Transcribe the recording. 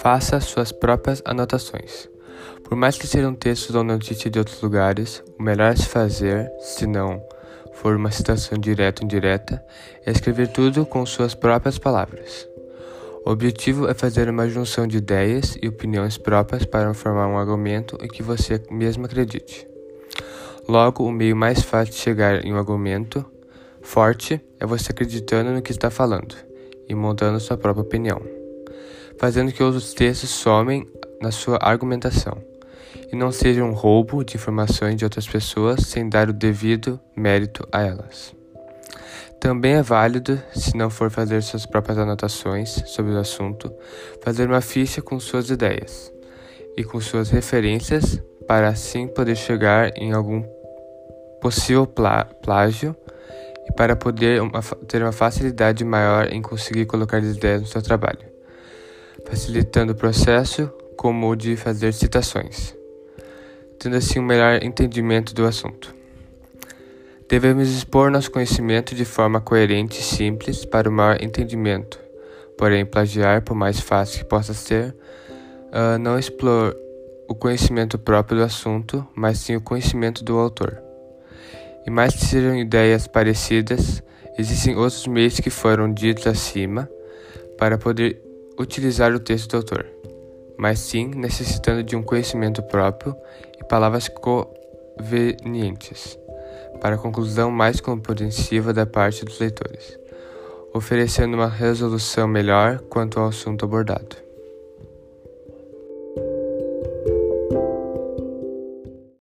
Faça suas próprias anotações. Por mais que sejam textos ou notícias de outros lugares, o melhor a se fazer, se não for uma citação direta ou indireta, é escrever tudo com suas próprias palavras. O objetivo é fazer uma junção de ideias e opiniões próprias para formar um argumento em que você mesmo acredite. Logo, o meio mais fácil de chegar em um argumento forte é você acreditando no que está falando e montando sua própria opinião fazendo que outros textos somem na sua argumentação e não seja um roubo de informações de outras pessoas sem dar o devido mérito a elas. Também é válido, se não for fazer suas próprias anotações sobre o assunto, fazer uma ficha com suas ideias e com suas referências para assim poder chegar em algum possível plágio e para poder uma, ter uma facilidade maior em conseguir colocar as ideias no seu trabalho facilitando o processo como o de fazer citações, tendo assim um melhor entendimento do assunto. Devemos expor nosso conhecimento de forma coerente e simples para o maior entendimento, porém, plagiar, por mais fácil que possa ser, uh, não expor o conhecimento próprio do assunto, mas sim o conhecimento do autor. E mais que sejam ideias parecidas, existem outros meios que foram ditos acima para poder utilizar o texto do autor, mas sim necessitando de um conhecimento próprio e palavras convenientes, para a conclusão mais compreensiva da parte dos leitores, oferecendo uma resolução melhor quanto ao assunto abordado.